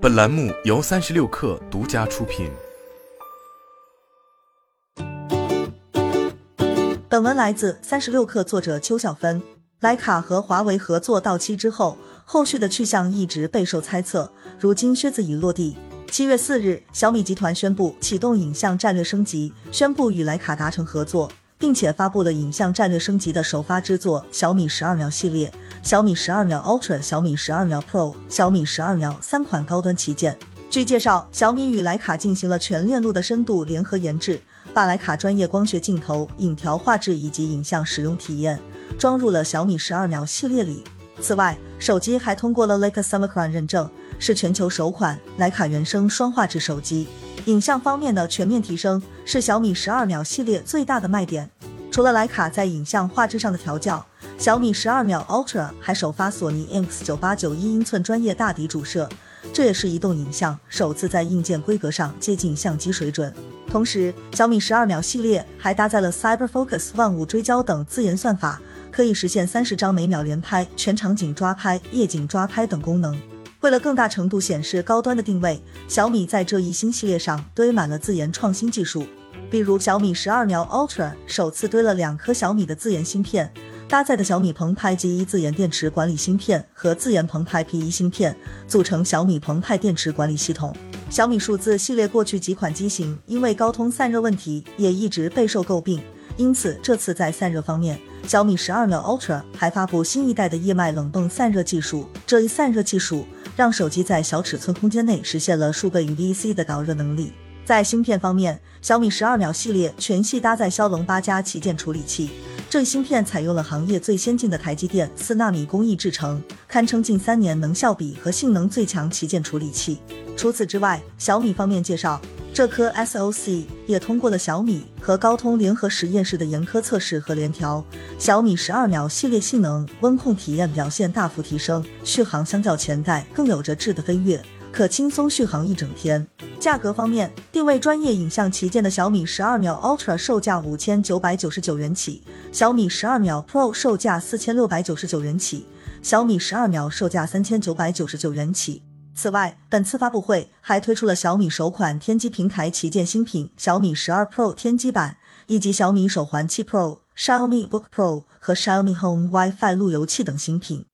本栏目由三十六氪独家出品。本文来自三十六氪，作者邱小芬。徕卡和华为合作到期之后，后续的去向一直备受猜测。如今靴子已落地。七月四日，小米集团宣布启动影像战略升级，宣布与徕卡达成合作。并且发布了影像战略升级的首发之作小米十二秒系列、小米十二秒 Ultra、小米十二秒 Pro、小米十二秒三款高端旗舰。据介绍，小米与徕卡进行了全链路的深度联合研制，把徕卡专业光学镜头、影调画质以及影像使用体验装入了小米十二秒系列里。此外，手机还通过了 Leica Summicron 认证，是全球首款徕卡原生双画质手机。影像方面的全面提升是小米十二秒系列最大的卖点。除了徕卡在影像画质上的调教，小米十二秒 Ultra 还首发索尼 IMX 九八九一英寸专业大底主摄，这也是移动影像首次在硬件规格上接近相机水准。同时，小米十二秒系列还搭载了 Cyber Focus 万物追焦等自研算法，可以实现三十张每秒连拍、全场景抓拍、夜景抓拍等功能。为了更大程度显示高端的定位，小米在这一新系列上堆满了自研创新技术。比如小米十二秒 Ultra 首次堆了两颗小米的自研芯片，搭载的小米澎湃 G1 自研电池管理芯片和自研澎湃 P1 芯片，组成小米澎湃电池管理系统。小米数字系列过去几款机型因为高通散热问题，也一直备受诟病。因此，这次在散热方面，小米十二秒 Ultra 还发布新一代的液脉冷泵散热技术。这一散热技术让手机在小尺寸空间内实现了数倍于 VC 的导热能力。在芯片方面，小米十二秒系列全系搭载骁龙八加旗舰处理器，这芯片采用了行业最先进的台积电四纳米工艺制成，堪称近三年能效比和性能最强旗舰处理器。除此之外，小米方面介绍。这颗 SOC 也通过了小米和高通联合实验室的严苛测试和联调，小米十二秒系列性能、温控体验表现大幅提升，续航相较前代更有着质的飞跃，可轻松续航一整天。价格方面，定位专业影像旗舰的小米十二秒 Ultra 售价五千九百九十九元起，小米十二秒 Pro 售价四千六百九十九元起，小米十二秒售价三千九百九十九元起。此外，本次发布会还推出了小米首款天玑平台旗舰新品小米十二 Pro 天玑版，以及小米手环七 Pro、Xiaomi Book Pro 和 Xiaomi Home WiFi 路由器等新品。